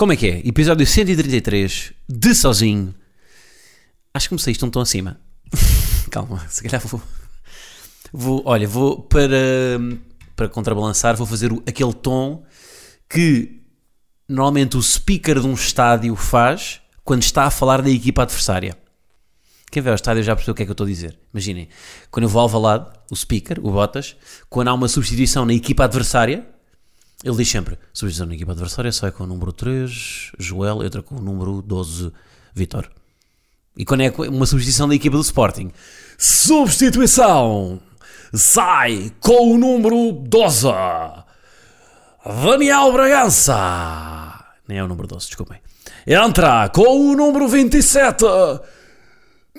como é que é? Episódio 133 de Sozinho. Acho que comecei isto um tom acima. Calma, se calhar vou. vou olha, vou para, para contrabalançar, vou fazer o- aquele tom que normalmente o speaker de um estádio faz quando está a falar da equipa adversária. Quem vê ao estádio já percebeu o que é que eu estou a dizer. Imaginem, quando eu vou ao Valade, o speaker, o Botas, quando há uma substituição na equipa adversária, ele diz sempre: substituição na equipa adversária sai com o número 3, Joel, entra com o número 12, Vitor. E quando é uma substituição da equipa do Sporting, substituição sai com o número 12, Daniel Bragança. Nem é o número 12, desculpem. Entra com o número 27,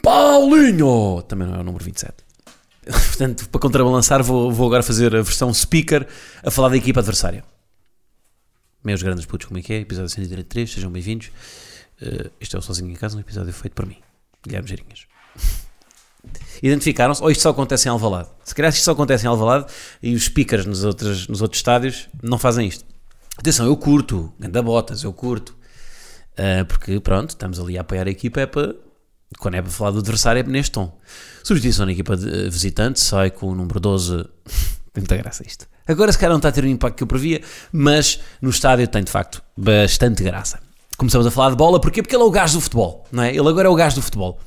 Paulinho. Também não é o número 27. Portanto, para contrabalançar, vou, vou agora fazer a versão speaker a falar da equipa adversária. Meus grandes putos, como é que é? Episódio 133, sejam bem-vindos. Uh, este é o Sozinho em Casa, um episódio feito por mim, Guilherme Geirinhas. Identificaram-se? Ou isto só acontece em Alvalade? Se calhar isto só acontece em Alvalade e os speakers nos outros, nos outros estádios não fazem isto. Atenção, eu curto, ganda botas, eu curto. Uh, porque, pronto, estamos ali a apoiar a equipa, é para quando é para falar do adversário é neste tom. Substituição na equipa de, eh, visitante, sai com o número 12. Tem muita graça isto. Agora se calhar não está a ter o impacto que eu previa, mas no estádio tem de facto bastante graça. Começamos a falar de bola, porquê? Porque ele é o gajo do futebol, não é? Ele agora é o gajo do futebol.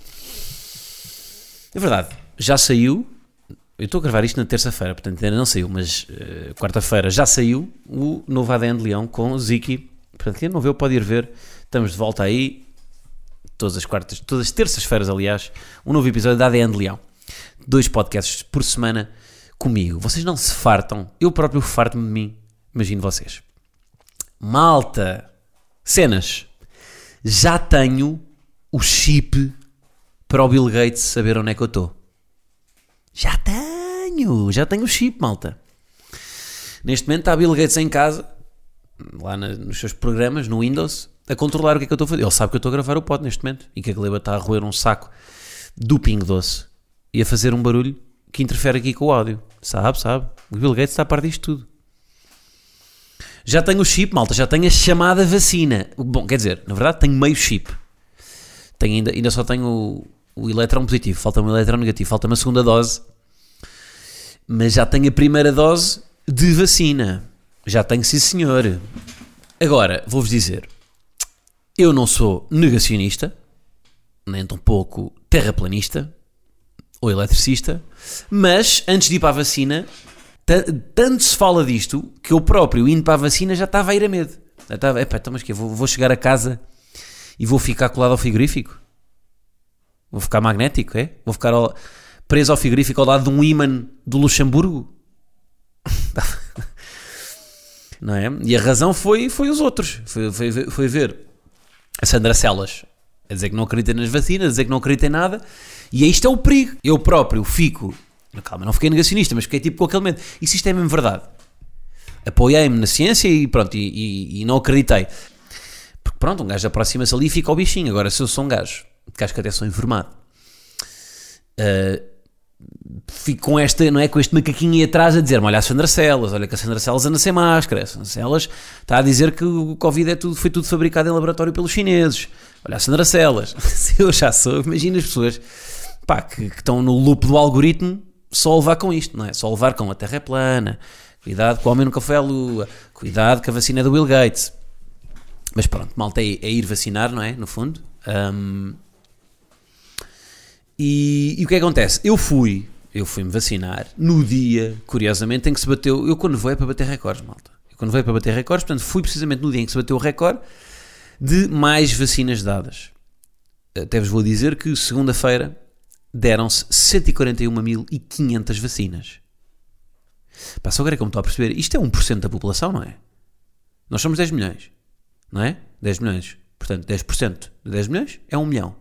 É verdade, já saiu, eu estou a gravar isto na terça-feira, portanto ainda não saiu, mas uh, quarta-feira já saiu o novo ADN de Leão com o Ziki. Portanto, quem não viu pode ir ver. Estamos de volta aí, todas as quartas, todas as terças-feiras, aliás, um novo episódio da ADN de Leão. Dois podcasts por semana comigo. Vocês não se fartam, eu próprio farto-me de mim. Imagino vocês. Malta, cenas. Já tenho o chip para o Bill Gates saber onde é que eu estou. Já tenho, já tenho o chip, malta. Neste momento está Bill Gates em casa, lá na- nos seus programas, no Windows, a controlar o que é que eu estou a fazer. Ele sabe que eu estou a gravar o pod neste momento e que a Gleba está a roer um saco do Pingo Doce e a fazer um barulho que interfere aqui com o áudio. Sabe, sabe. O Bill Gates está a par disto tudo. Já tenho o chip, malta, já tenho a chamada vacina. Bom, quer dizer, na verdade tenho meio chip. Tenho ainda, ainda só tenho o, o elétron positivo, falta-me o elétron negativo, falta-me a segunda dose. Mas já tenho a primeira dose de vacina. Já tenho, sim senhor. Agora, vou-vos dizer, eu não sou negacionista, nem tão pouco terraplanista ou eletricista, mas antes de ir para a vacina, ta- tanto se fala disto que eu próprio, indo para a vacina, já estava a ir a medo. Já estava, epá, então, mas que vou, vou chegar a casa e vou ficar colado ao frigorífico? Vou ficar magnético, é? Vou ficar ao- preso ao frigorífico ao lado de um imã do Luxemburgo? Não é? E a razão foi, foi os outros. Foi, foi, foi ver a Sandra Celas a dizer que não acredita nas vacinas, a dizer que não acredita em nada. E isto é o perigo. Eu próprio fico. Calma, não fiquei negacionista, mas fiquei tipo com aquele medo. E se isto é mesmo verdade? Apoiei-me na ciência e pronto, e, e- e não acreditei. Porque pronto, um gajo aproxima-se ali e fica ao bichinho. Agora, se eu sou um gajo, que acho que até sou informado, ah, fico com esta, não é, com este macaquinho aí atrás a dizer-me, olha a Sandra Celas, olha que a Sandra Celas anda sem máscara, a Sandra Celas está a dizer que o Covid é tudo, foi tudo fabricado em laboratório pelos chineses, olha a Sandra Celas, se eu já sou, imagina as pessoas pá, que, que estão no loop do algoritmo só levar com isto, não é? Só levar com a Terra é plana, cuidado que o homem nunca foi à lua, cuidado que a vacina é do Bill Gates. Mas pronto, malta é, é ir vacinar, não é? No fundo. Ahm, e, e o que é que acontece? Eu fui, eu fui-me vacinar no dia, curiosamente, em que se bateu. Eu quando vou é para bater recordes, malta. Eu quando vou é para bater recordes, portanto, fui precisamente no dia em que se bateu o recorde de mais vacinas dadas. Até vos vou dizer que segunda-feira deram-se 141.500 vacinas. Pá, só agora é que eu me estou a perceber. Isto é 1% da população, não é? Nós somos 10 milhões, não é? 10 milhões. Portanto, 10% de 10 milhões é 1 milhão.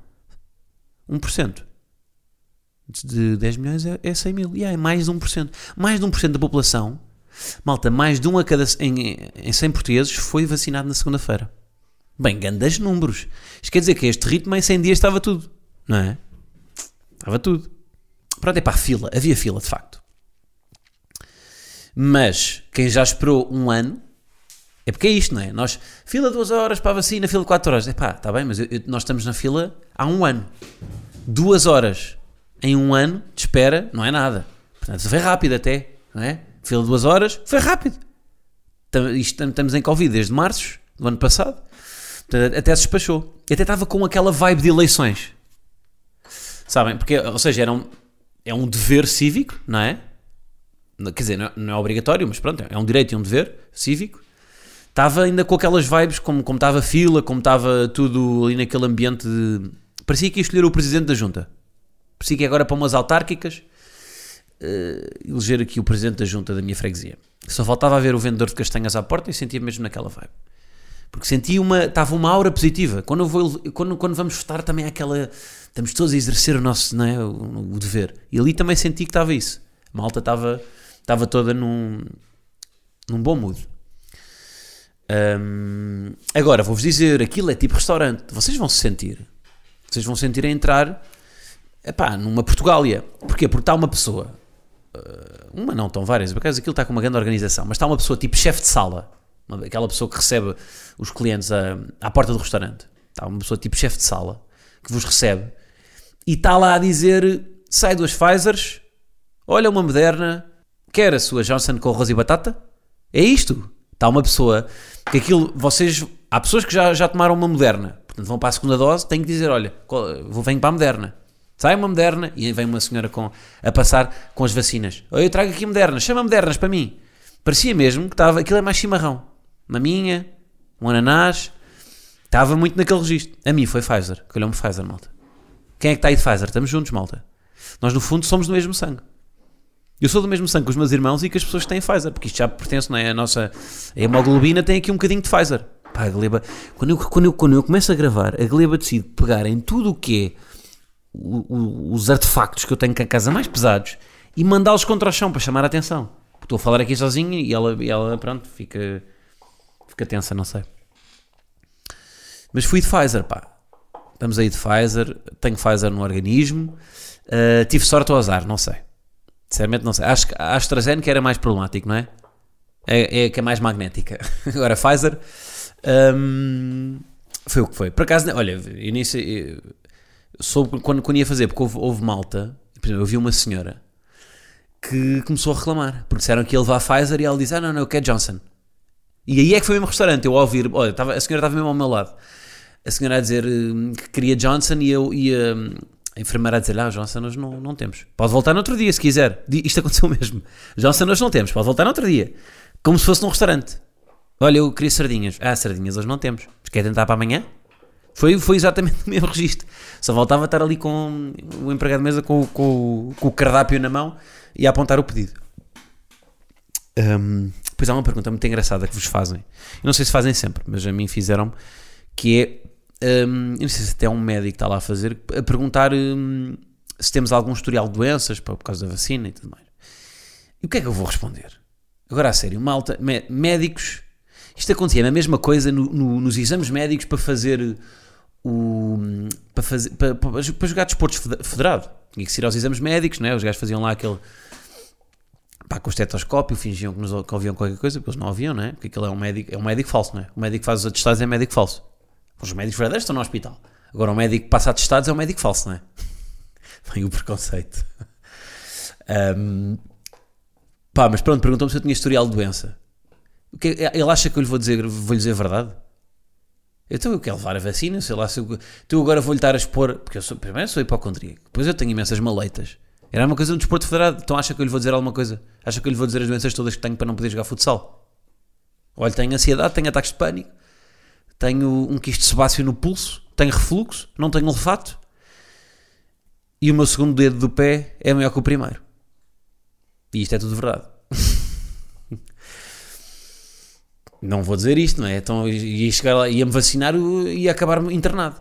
1% de 10 milhões é, é 100 mil. E yeah, é mais de 1%. Mais de 1% da população, malta, mais de um a cada. Em, em 100 portugueses foi vacinado na segunda-feira. Bem, grandes números. Isto quer dizer que este ritmo em 100 dias estava tudo. Não é? Estava tudo. Pronto, é a fila. Havia fila, de facto. Mas quem já esperou um ano. É porque é isto, não é? Nós, fila duas horas para a vacina, fila 4 horas. É pá, está bem, mas eu, eu, nós estamos na fila há um ano. Duas horas em um ano de espera não é nada. Portanto, foi rápido até, não é? Fila duas horas, foi rápido. Estamos em Covid desde março do ano passado. Portanto, até se despachou. E até estava com aquela vibe de eleições. Sabem? Porque, ou seja, era um, é um dever cívico, não é? Quer dizer, não é, não é obrigatório, mas pronto, é um direito e um dever cívico. Estava ainda com aquelas vibes, como, como estava fila, como estava tudo ali naquele ambiente de... Parecia que ia escolher o presidente da junta que agora para umas autárquicas uh, eleger aqui o presidente da junta da minha freguesia. Só faltava a ver o vendedor de castanhas à porta e sentia mesmo naquela vibe. Porque senti uma, estava uma aura positiva. Quando, vou, quando, quando vamos votar também há aquela, estamos todos a exercer o nosso, não é, o, o dever. E ali também senti que estava isso. A malta estava, estava toda num, num bom mood. Um, agora, vou-vos dizer, aquilo é tipo restaurante. Vocês vão se sentir. Vocês vão sentir a entrar Epá, numa Portugália. Porquê? Porque está uma pessoa, eh, uma não, estão várias, por acaso aquilo está com uma grande organização, mas está uma pessoa tipo chefe de sala, aquela pessoa que recebe os clientes à, à porta do restaurante. Está uma pessoa tipo chefe de sala que vos recebe e está lá a dizer: sai duas Pfizers, olha uma moderna, quer a sua Johnson com arroz e batata? É isto. Está uma pessoa que aquilo, vocês, há pessoas que já, já tomaram uma moderna, portanto vão para a segunda dose, têm que dizer: olha, vou venho para a moderna. Sai uma moderna e vem uma senhora com, a passar com as vacinas. Eu trago aqui modernas, chama modernas para mim. Parecia mesmo que estava, aquilo é mais chimarrão. Maminha, um ananás. Estava muito naquele registro. A mim foi Pfizer, que olhou-me Pfizer, malta. Quem é que está aí de Pfizer? Estamos juntos, malta. Nós, no fundo, somos do mesmo sangue. Eu sou do mesmo sangue com os meus irmãos e com as pessoas que têm Pfizer, porque isto já pertence, não é? A nossa a hemoglobina tem aqui um bocadinho de Pfizer. Pá, a Gleba, quando eu, quando, eu, quando eu começo a gravar, a Gleba decide pegar em tudo o que é os artefactos que eu tenho cá em casa mais pesados e mandá-los contra o chão para chamar a atenção. Estou a falar aqui sozinho e ela, e ela pronto, fica, fica tensa, não sei. Mas fui de Pfizer, pá. Estamos aí de Pfizer, tenho Pfizer no organismo. Uh, tive sorte ou azar, não sei. Sinceramente, não sei. Acho que a AstraZeneca era mais problemático, não é? É, é que é mais magnética. Agora, Pfizer um, foi o que foi. Por acaso, olha, início, soube quando, quando ia fazer, porque houve, houve malta, por exemplo, eu vi uma senhora que começou a reclamar, porque disseram que ia levar a Pfizer e ela disse: Ah, não, não, eu quero Johnson. E aí é que foi o mesmo restaurante, eu a ouvir, olha, estava, a senhora estava mesmo ao meu lado, a senhora a dizer hum, que queria Johnson e eu e a, enfermeira a dizer: Ah, Johnson hoje não, não temos. Pode voltar no outro dia se quiser. Isto aconteceu mesmo. Johnson hoje não temos, pode voltar no outro dia. Como se fosse num restaurante. Olha, eu queria sardinhas. Ah, sardinhas hoje não temos. Quer tentar para amanhã? Foi, foi exatamente o mesmo registro. Só voltava a estar ali com o empregado de mesa com, com, com o cardápio na mão e a apontar o pedido. Um, há uma pergunta muito engraçada que vos fazem. Eu não sei se fazem sempre, mas a mim fizeram que é. Um, não sei se até é um médico está lá a fazer, a perguntar um, se temos algum historial de doenças por, causa da vacina e tudo mais. E o que é que eu vou responder? Agora a sério, malta, médicos. Isto acontecia a mesma coisa no, no, nos exames médicos para fazer o, para, fazer, para, para, jogar desportos federado. Tinha que ser aos exames médicos, né? os gajos faziam lá aquele pá, com o estetoscópio, fingiam que, nos, que ouviam qualquer coisa, porque eles não ouviam, né? porque aquilo é um médico, é um médico falso, né? o médico que faz os atestados é médico falso. Os médicos verdadeiros estão no hospital. Agora o médico que passa atestados é um médico falso, não é? Vem o preconceito. Um, pá, mas pronto, perguntou-me se eu tinha historial de doença. Ele acha que eu lhe vou dizer, vou lhe dizer a verdade? Então eu quero levar a vacina, sei lá, se eu, então agora vou-lhe estar a expor, porque eu sou, primeiro sou hipocondríaco, depois eu tenho imensas maleitas. Era uma coisa um desporto federado, então acha que eu lhe vou dizer alguma coisa? Acha que eu lhe vou dizer as doenças todas que tenho para não poder jogar futsal? Olha, tenho ansiedade, tenho ataques de pânico, tenho um quisto sebáceo no pulso, tenho refluxo, não tenho olfato e o meu segundo dedo do pé é maior que o primeiro. E isto é tudo verdade. não vou dizer isto, não é? Então ia chegar lá, ia-me vacinar e ia acabar internado.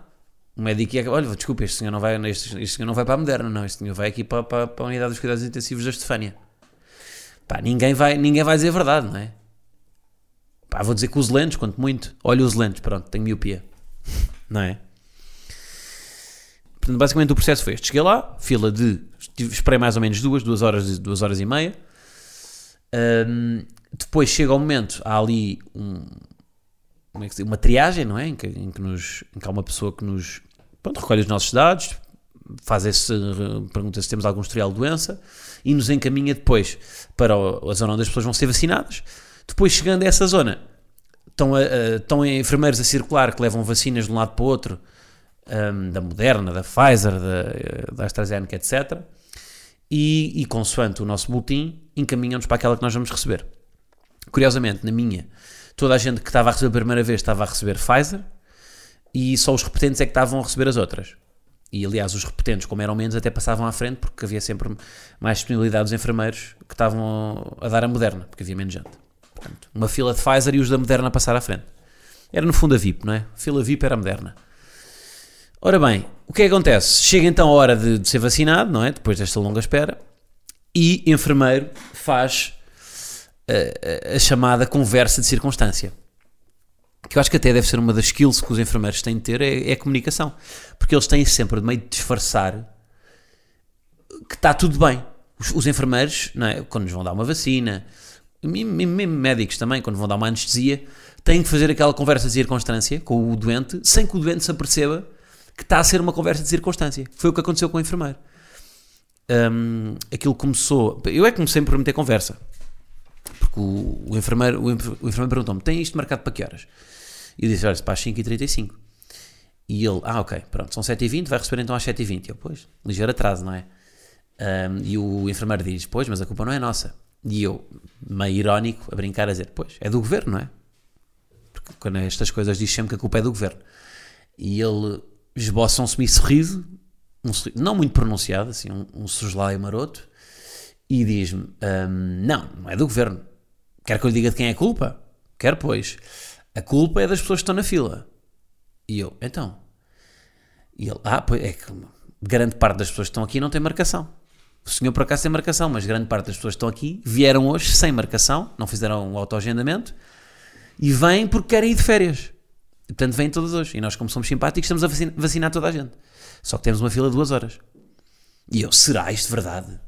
O médico ia olha, desculpa, este senhor não vai, este, este senhor não vai para a Moderna, não, este senhor vai aqui para, para, para a unidade dos cuidados intensivos da Estefânia. Pá, ninguém vai, ninguém vai dizer a verdade, não é? Pá, vou dizer que os lentes, quanto muito. Olha os lentes, pronto, tenho miopia. Não é? Portanto, basicamente o processo foi este. Cheguei lá, fila de. Esperei mais ou menos duas, duas horas, duas horas e meia. Um, depois chega o momento, há ali um, como é que diz, uma triagem, não é? Em que, em que, nos, em que há uma pessoa que nos pronto, recolhe os nossos dados, faz esse, pergunta se temos algum historial de doença e nos encaminha depois para a zona onde as pessoas vão ser vacinadas. Depois, chegando a essa zona, estão, a, a, estão enfermeiros a circular que levam vacinas de um lado para o outro, um, da Moderna, da Pfizer, da, da AstraZeneca, etc. E, e, consoante o nosso boletim, encaminham-nos para aquela que nós vamos receber. Curiosamente, na minha, toda a gente que estava a receber a primeira vez estava a receber Pfizer e só os repetentes é que estavam a receber as outras. E aliás, os repetentes, como eram menos, até passavam à frente porque havia sempre mais disponibilidade dos enfermeiros que estavam a dar a Moderna, porque havia menos gente. Portanto, uma fila de Pfizer e os da Moderna a passar à frente. Era no fundo a VIP, não é? A fila VIP era a Moderna. Ora bem, o que é que acontece? Chega então a hora de, de ser vacinado, não é? Depois desta longa espera, e enfermeiro faz a, a, chamada conversa de circunstância. Que eu acho que até deve ser uma das skills que os enfermeiros têm de ter, é, é a comunicação. Porque eles têm sempre de meio de disfarçar que está tudo bem. Os, os enfermeiros, é? quando nos vão dar uma vacina, mesmo médicos também, quando vão dar uma anestesia, têm que fazer aquela conversa de circunstância com o doente, sem que o doente se aperceba que está a ser uma conversa de circunstância. Foi o que aconteceu com o enfermeiro. Um, aquilo começou. Eu é que comecei por meter conversa. Porque o, o enfermeiro, o, o enfermeiro perguntou-me: tem isto marcado para que horas? E eu disse: olha, para as 5h35. E ele: ah, ok, pronto, são 7h20, vai receber então às 7h20. Eu, pois, ligeiro atraso, não é? Um, e o enfermeiro diz: pois, mas a culpa não é nossa. E eu, meio irónico, a brincar, a dizer: pois, é do governo, não é? Porque quando estas coisas diz sempre que a culpa é do governo. E ele esboça um semi-sorriso, um sorriso, não muito pronunciado, assim, um, um soslaio maroto, e diz-me: um, não, não é do governo Quer que eu lhe diga de quem é a culpa? Quer, pois. A culpa é das pessoas que estão na fila. E eu, então. E ele, ah, pois é que grande parte das pessoas que estão aqui não tem marcação. O senhor por acaso tem marcação, mas grande parte das pessoas que estão aqui vieram hoje sem marcação, não fizeram o autoagendamento e vêm porque querem ir de férias. E, portanto, vêm todas hoje. E nós, como somos simpáticos, estamos a vacinar, vacinar toda a gente. Só que temos uma fila de duas horas. E eu, será isto verdade?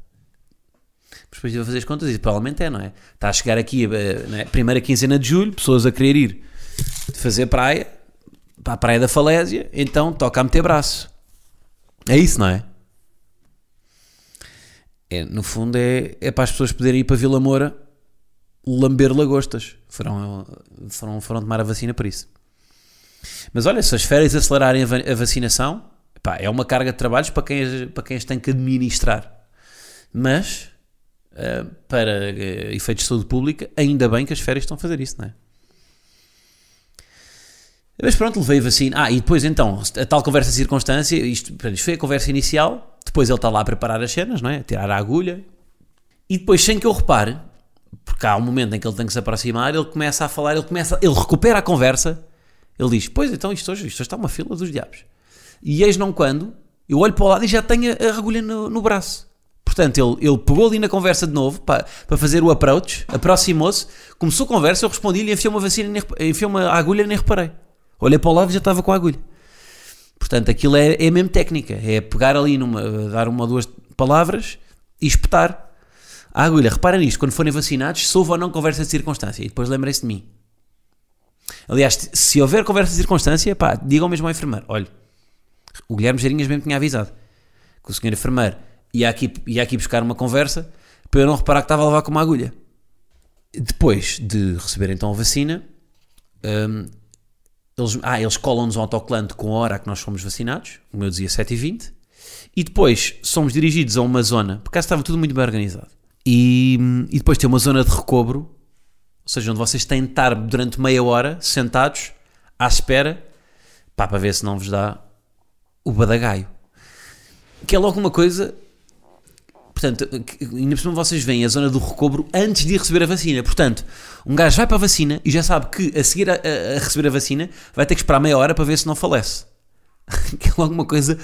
depois estive a fazer as contas e provavelmente é, não é? Está a chegar aqui, a é? primeira quinzena de julho, pessoas a querer ir fazer praia, para a praia da falésia, então toca a meter braço. É isso, não é? É no fundo é, é para as pessoas poderem ir para Vila Moura lamber lagostas. Foram, foram, foram tomar a vacina por isso. Mas olha, se as férias acelerarem a, vacinação, pá, é uma carga de trabalhos para quem, para quem as tem que administrar. Mas uh, para uh, efeitos de saúde pública, ainda bem que as férias estão a fazer isso, não é? Mas pronto, levei a vacina. Ah, e depois então, a tal conversa de circunstância, isto, isto foi a conversa inicial, depois ele está lá a preparar as cenas, não é? A tirar a agulha. E depois, sem que eu repare, porque há um momento em que ele tem que se aproximar, ele começa a falar, ele começa, ele recupera a conversa, ele diz, pois então isto hoje, isto hoje está uma fila dos diabos. E eis não quando, eu olho para o lado e já tenho a agulha no, no braço. Portanto, ele, ele pegou ali na conversa de novo para, para fazer o approach, aproximou-se, começou a conversa, eu respondi-lhe, enfiou uma vacina, enfiou uma agulha e nem reparei. Olhei para o lado e já estava com a agulha. Portanto, aquilo é, é mesmo técnica, é pegar ali, numa, dar uma ou duas palavras e espetar a agulha. Reparem nisto, quando forem vacinados, se houve ou não conversa de circunstância. E depois lembrem-se de mim. Aliás, se houver conversa de circunstância, pá, digam mesmo ao enfermeiro: olha, o Guilherme Geirinhas mesmo tinha avisado que o senhor enfermeiro ia aqui, ia aqui buscar uma conversa para eu não reparar que estava a levar com uma agulha. Depois de receber então a vacina, um, eles, ah, eles colam-nos um autocolante com a hora que nós fomos vacinados, o meu dizia 7h20, e depois somos dirigidos a uma zona, porque estava tudo muito bem organizado, e, e depois tem uma zona de recobro, ou seja, onde vocês têm de estar durante meia hora sentados à espera pá, para ver se não vos dá o badagaio. Que é logo uma coisa Portanto, ainda por cima vocês veem a zona do recobro antes de receber a vacina. Portanto, um gajo vai para a vacina e já sabe que a seguir a, a, receber a vacina vai ter que esperar meia hora para ver se não falece. que é alguma coisa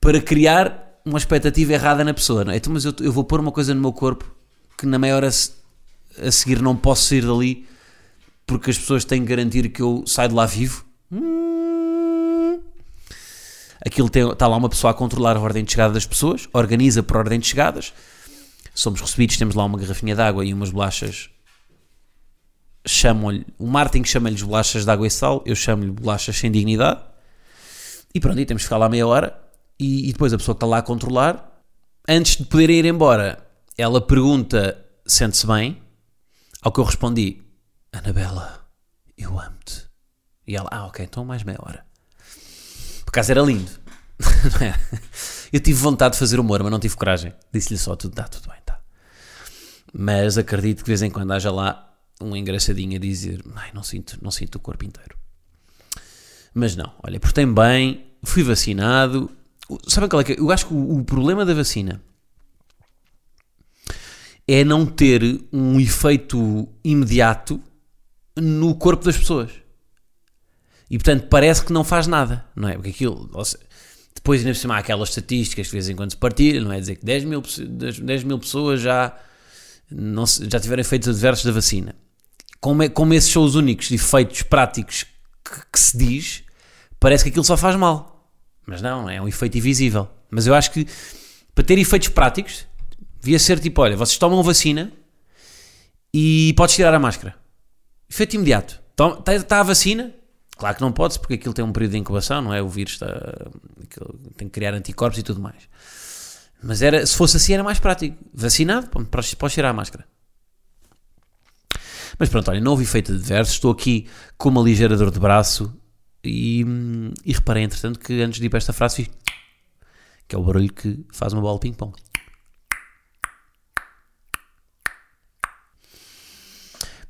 para criar uma expectativa errada na pessoa, não é? Então, mas eu, eu vou pôr uma coisa no meu corpo que na meia hora a seguir não posso sair dali porque as pessoas têm que garantir que eu saio de lá vivo. Hum. Aquilo tem, está lá uma pessoa a controlar a ordem de chegada das pessoas, organiza por ordem de chegadas. Somos recebidos, temos lá uma garrafinha de água e umas bolachas. Chamam-lhe, o Martin chama-lhes bolachas de água e sal, eu chamo-lhe bolachas sem dignidade. E pronto, e temos que ficar lá meia hora. E, e depois a pessoa que está lá a controlar, antes de poderem ir embora, ela pergunta: sente-se bem? Ao que eu respondi: Anabela, eu amo-te. E ela: Ah, ok, então mais meia hora. Acaso era lindo. eu tive vontade de fazer humor, mas não tive coragem. Disse-lhe só: tudo, dá, tudo bem, tá. Mas acredito que de vez em quando haja lá um engraçadinho a dizer: Ai, não sinto, não sinto o corpo inteiro. Mas não, olha, portei bem, fui vacinado. Sabem qual é que é? Eu acho que o problema da vacina é não ter um efeito imediato no corpo das pessoas. E portanto parece que não faz nada, não é? Porque aquilo. Seja, depois ainda por cima há aquelas estatísticas que de vez em quando se partilham, não é? Dizer que 10 mil, 10 mil pessoas já, não, já tiveram efeitos adversos da vacina. Como, é, como esses são os únicos efeitos práticos que, que se diz, parece que aquilo só faz mal. Mas não, é um efeito invisível. Mas eu acho que para ter efeitos práticos, devia ser tipo: olha, vocês tomam vacina e podes tirar a máscara. Efeito imediato. Está, está a vacina? Claro que não podes, porque aquilo tem um período de incubação, não é? O vírus está, tem que criar anticorpos e tudo mais. Mas era, se fosse assim era mais prático. Vacinado, podes tirar a máscara. Mas pronto, olha, não houve efeito adverso. Estou aqui com uma ligeira dor de braço e, e reparei, entretanto, que antes de ir para esta frase fiz que é o barulho que faz uma bola ping-pong.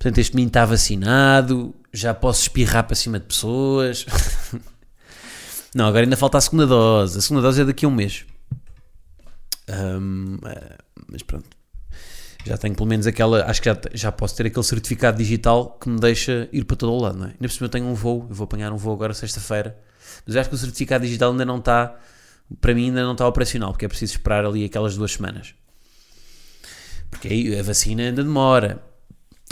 Portanto, este menino está vacinado, já posso espirrar para cima de pessoas. Não, agora ainda falta a segunda dose. A segunda dose é daqui a um mês. Um, eh, mas pronto. Já tenho pelo menos aquela. Acho que já, já posso ter aquele certificado digital que me deixa ir para todo o lado, não é? Ainda por cima eu tenho um voo. Eu vou apanhar um voo agora sexta-feira. Mas acho que o certificado digital ainda não está. Para mim, ainda não está operacional, porque é preciso esperar ali aquelas duas semanas. Porque aí a vacina ainda demora.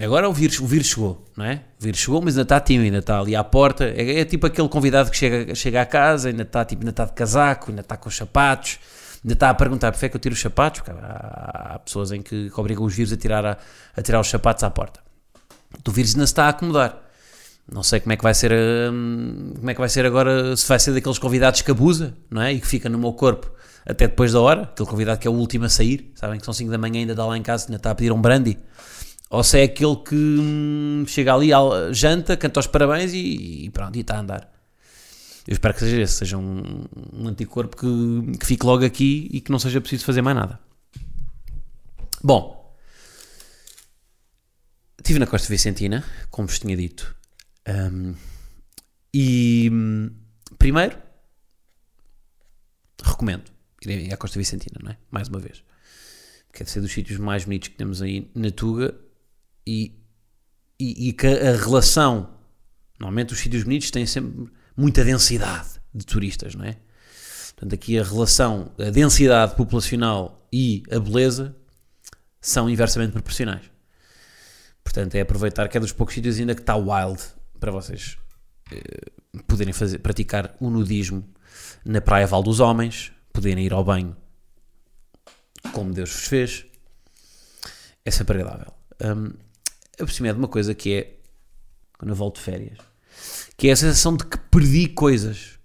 Agora o vírus, o vírus chegou, não é? O vírus chegou, mas ainda está tímido, ainda está ali à porta. É, é, tipo aquele convidado que chega, chega à casa, ainda está, tipo, ainda está de casaco, ainda está com os sapatos, ainda está a perguntar por é que eu tiro os sapatos, porque há, há pessoas em que, que, obrigam os vírus a tirar, a, a, tirar os sapatos à porta. O vírus ainda se está a acomodar. Não sei como é que vai ser, hum, como é que vai ser agora, se vai ser daqueles convidados que abusa, não é? E que fica no meu corpo até depois da hora, aquele convidado que é o último a sair, sabem que são 5 da manhã ainda está lá em casa, ainda está a pedir um brandy. Ou se é aquele que hum, chega ali, janta, canta os parabéns e, e, pronto, e está a andar. Eu espero que seja esse, seja um, um anticorpo que, que fique logo aqui e que não seja preciso fazer mais nada. Bom, estive na Costa Vicentina, como vos tinha dito. Um, e hum, primeiro, recomendo ir à Costa Vicentina, não é? Mais uma vez. Quer ser dos sítios mais bonitos que temos aí na Tuga e, e, e que a relação, normalmente os sítios bonitos têm sempre muita densidade de turistas, não é? Portanto, aqui a relação, a densidade populacional e a beleza são inversamente proporcionais. Portanto, é aproveitar que é dos poucos sítios ainda que está wild para vocês eh, poderem fazer, praticar o nudismo na Praia Val dos Homens, poderem ir ao banho como Deus vos fez. É sempre agradável. Um, aproximei de uma coisa que é quando eu volto de férias, que é a sensação de que perdi coisas.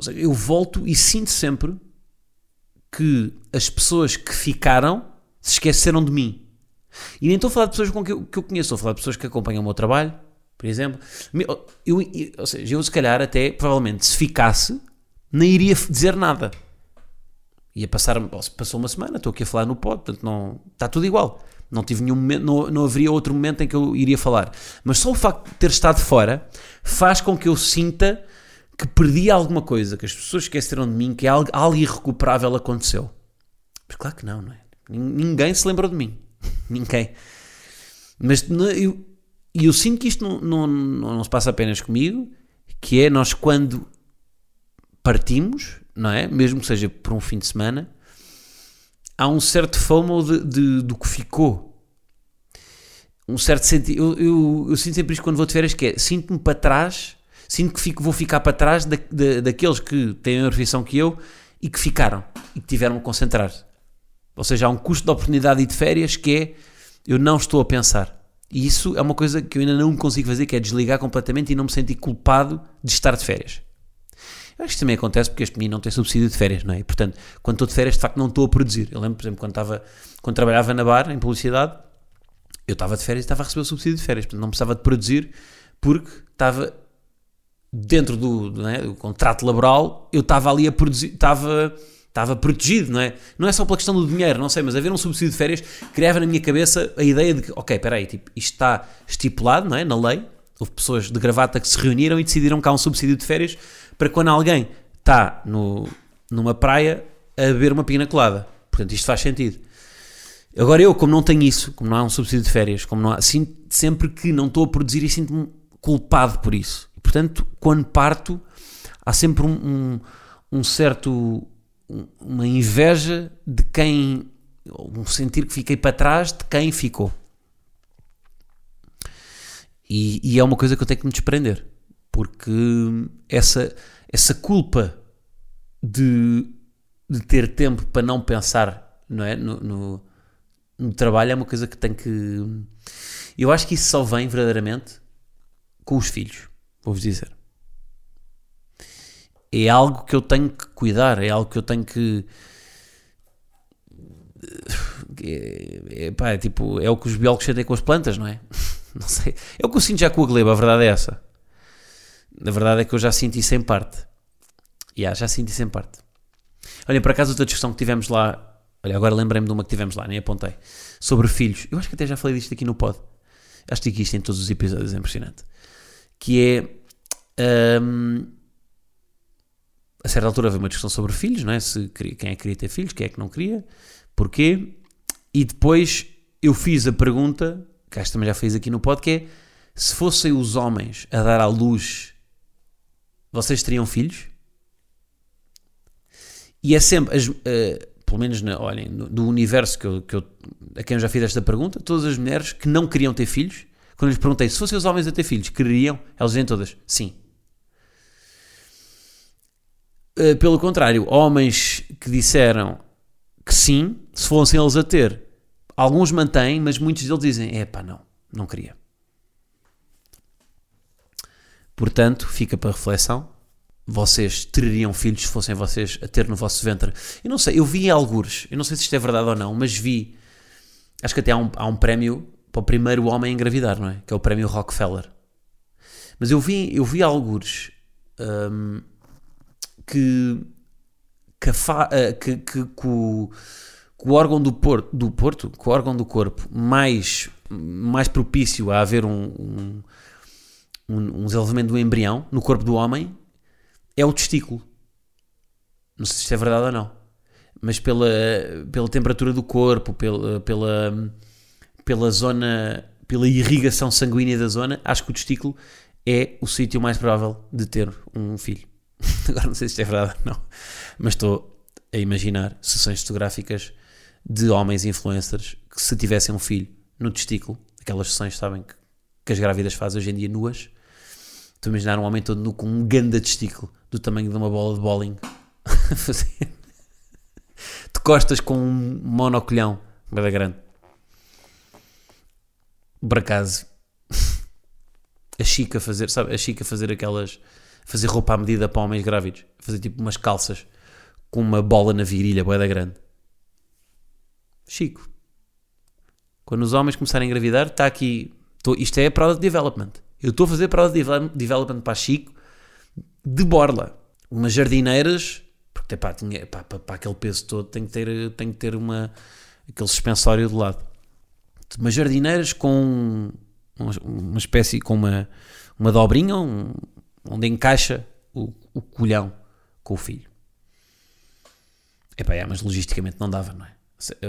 Seja, eu volto e sinto sempre que as pessoas que ficaram se esqueceram de mim. E nem estou a falar de pessoas com que eu, que eu conheço, estou a falar de pessoas que acompanham o meu trabalho, por exemplo. Eu, eu, ou seja, eu se calhar até, provavelmente, se ficasse, nem iria dizer nada. Ia passar, passou uma semana, estou aqui a falar no pod, portanto não, está tudo igual. Não tive nenhum momento, não, não haveria outro momento em que eu iria falar. Mas só o facto de ter estado fora faz com que eu sinta que perdi alguma coisa, que as pessoas esqueceram de mim, que algo, algo irrecuperável aconteceu. Mas claro que não, não é? Ninguém se lembrou de mim. Ninguém. Mas eu, eu sinto que isto não, não, não, se passa apenas comigo, que é nós quando partimos, não é? Mesmo que seja por um fim de semana, há um certo FOMO de, de, do que ficou. Um certo sentido. Eu, eu, eu, sinto sempre isto quando vou de férias, que é sinto-me para trás, sinto que fico, vou ficar para trás da, da, daqueles que têm a profissão que eu e que ficaram e que tiveram a concentrar. Ou seja, há um custo de oportunidade e de férias que é eu não estou a pensar. E isso é uma coisa que eu ainda não consigo fazer, que é desligar completamente e não me sentir culpado de estar de férias. Acho que também acontece porque este menino não tem subsídio de férias, não é? E, portanto, quando estou de férias, de facto, não estou a produzir. Eu lembro, por exemplo, quando, estava, quando trabalhava na bar, em publicidade, eu estava de férias e estava a receber o subsídio de férias. Portanto, não precisava de produzir porque estava dentro do, do, é? do contrato laboral, eu estava ali a produzir, estava estava protegido, não é? Não é só pela questão do dinheiro, não sei, mas haver um subsídio de férias criava na minha cabeça a ideia de que, ok, espera aí, tipo, isto está estipulado, não é? Na lei, houve pessoas de gravata que se reuniram e decidiram que há um subsídio de férias para quando alguém está no, numa praia a beber uma pina colada. Portanto, isto faz sentido. Agora eu, como não tenho isso, como não há um subsídio de férias, como não há, sinto sempre que não estou a produzir e sinto-me culpado por isso. Portanto, quando parto, há sempre um, um, um certo uma inveja de quem, um sentir que fiquei para trás de quem ficou. E, e, é uma coisa que eu tenho que me desprender, porque essa, essa culpa de, de ter tempo para não pensar não é? no, no, no trabalho é uma coisa que tem que. Eu acho que isso só vem verdadeiramente com os filhos, vou-vos dizer é algo que eu tenho que cuidar, é algo que eu tenho que. É, é, pá, é tipo, é o que os biólogos sentem com as plantas, não é? Não sei. É que eu sinto já com a gleba, a verdade é essa. A verdade é que eu já senti isso em parte. Yeah, já senti isso em parte. Olha, por acaso, outra discussão que tivemos lá. Olha, agora lembrei-me de uma que tivemos lá, nem apontei. Sobre filhos. Eu acho que até já falei disto aqui no pod. Acho que isto em todos os episódios, é impressionante. Que é. Um, a certa altura havia uma discussão sobre filhos, não é? Se, quem é que queria ter filhos, quem é que não queria, porquê. E depois eu fiz a pergunta, que acho que também já fiz aqui no pod, que é, se fossem os homens a dar à luz, vocês teriam filhos? E é sempre, as, uh, pelo menos na, olhem, no, do universo que eu, que eu, a quem eu já fiz esta pergunta, todas as mulheres que não queriam ter filhos, quando lhes perguntei se fossem os homens a ter filhos, queriam? Elas dizem todas, sim. Eh, pelo contrário, homens que disseram que sim, se fossem eles a ter, alguns mantêm, mas muitos deles dizem: é pá, não, não queria. Portanto, fica para reflexão. Vocês teriam filhos se fossem vocês a ter no vosso ventre? Eu não sei, eu vi algures, eu não sei se isto é verdade ou não, mas vi. Acho que até há um, há um prémio para o primeiro homem a engravidar, não é? Que é o prémio Rockefeller. Mas eu vi, eu vi algures. Hum, que, que, eh, que, que, que, o, órgão do, por, do Porto, o órgão do corpo mais, mais propício a haver um, um, um, um desenvolvimento do embrião no corpo do homem é o testículo. Não sei se isto é verdade ou não. Mas pela, pela temperatura do corpo, pela, pela, pela zona, pela irrigação sanguínea da zona, acho que o testículo é o sítio mais provável de ter um filho. Agora não sei se isto é verdade ou não, mas estou a imaginar sessões fotográficas de homens influencers que se tivessem um filho no testículo, aquelas sessões, sabem, que, que as grávidas fazem hoje em dia nuas. A imaginar um homem todo nu com um ganda testículo do tamanho de uma bola de bowling. de costas com um monocolhão, bem grande. Por acaso, a Chica fazer, sabe, a Chica fazer aquelas fazer roupa à medida para homens grávidos. Fazer tipo umas calças com uma bola na virilha, boeda grande. Chico. Quando os homens começarem a engravidar, está aqui. Tô, isto é product development. Eu estou a fazer product development para Chico de borla. Umas jardineiras, porque para, aquele peso todo tem que ter, tem que ter uma, aquele suspensório do lado. Umas jardineiras com uma, uma espécie, com uma, uma dobrinha, um, onde encaixa o, o colhão com o filho. Epá, é, mas logisticamente não dava, não é?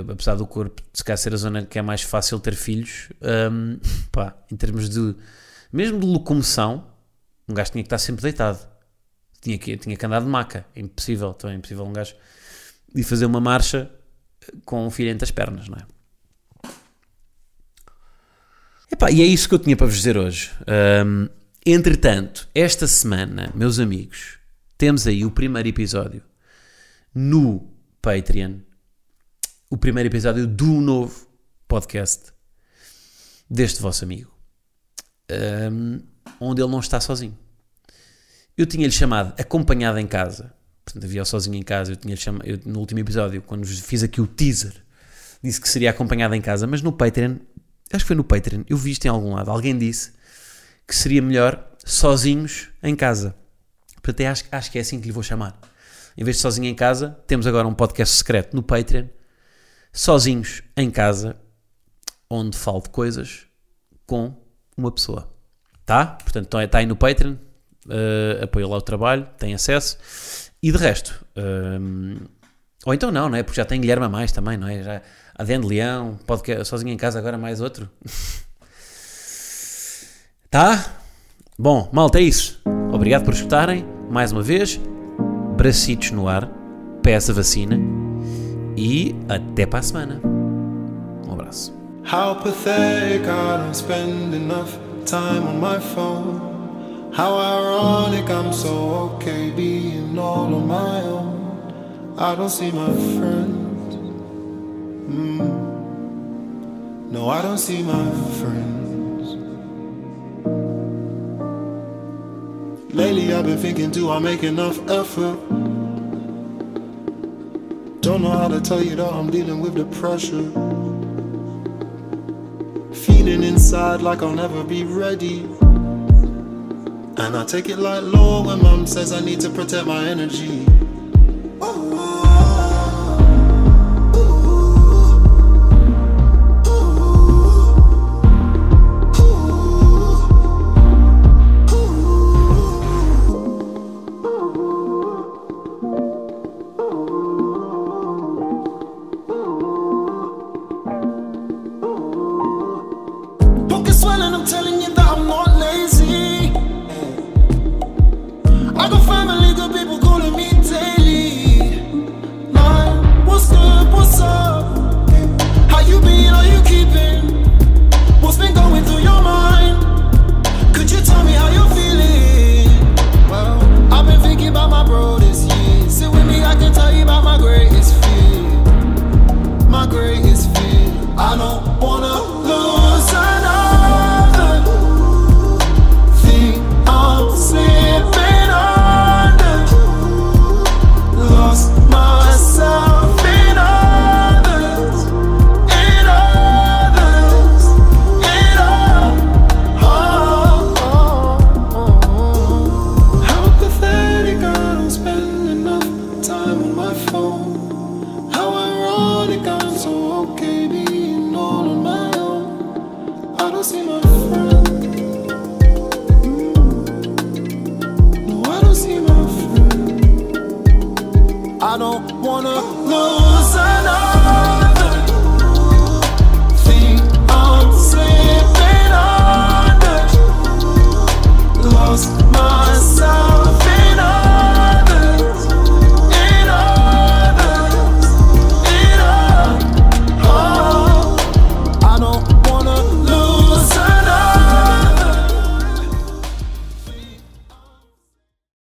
Apesar do corpo se calhar ser a zona que é mais fácil ter filhos, hum, pá, em termos de mesmo de locomoção, um gajo tinha que estar sempre deitado. Tinha que, tinha que andar de maca. É impossível, também é impossível um gajo ir fazer uma marcha com um filho entre as pernas, não é? Epá, e é isso que eu tinha para vos dizer hoje. Hum, entretanto, esta semana, meus amigos, temos aí o primeiro episódio no Patreon. O primeiro episódio do novo podcast deste vosso amigo. Hum, onde ele não está sozinho. Eu tinha-lhe chamado acompanhado em casa. Portanto, havia sozinho em casa. Eu tinha chamado, eu, no último episódio, quando fiz aqui o teaser, disse que seria acompanhado em casa. Mas no Patreon, acho que foi no Patreon, eu vi isto em algum lado. Alguém disse que seria melhor sozinhos em casa. Portanto, eu acho, acho que é assim que lhe vou chamar. Em vez de sozinho em casa, temos agora um podcast secreto no Patreon. Sozinhos em casa, onde falo de coisas com uma pessoa. Tá? Portanto, então está aí no Patreon, uh, apoia lá o trabalho, tem acesso. E de resto, um, ou então não, não é? Porque já tem Guilherme a mais também, não é? Já, a Dan de Leão, podcast sozinho em casa, agora mais outro. tá? Bom, malta, é isso. Obrigado por escutarem. Mais uma vez, bracitos no ar, peça vacina e até para a semana. Um abraço. How pathetic I don't spend enough time on my phone. How ironic I'm so okay being all on my own. I don't see my friends. Mm. No, I don't see my friends. Lately I've been thinking, do I make enough effort? Don't know how to tell you that I'm dealing with the pressure. Feeling inside like I'll never be ready. And I take it like law when mom says I need to protect my energy.